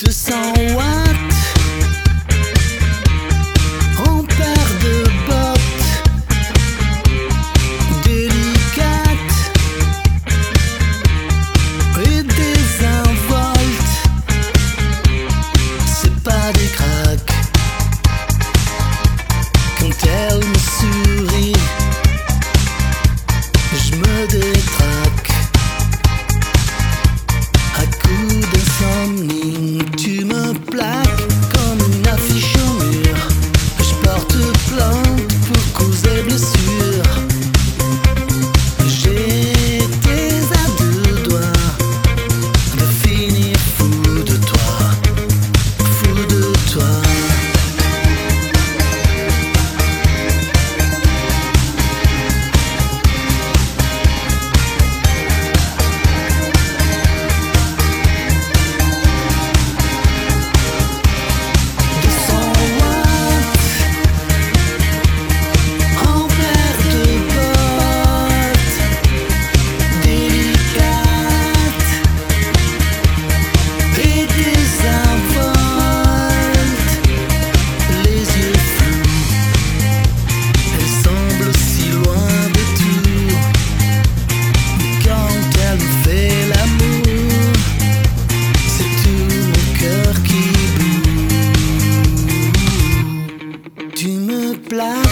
De sang black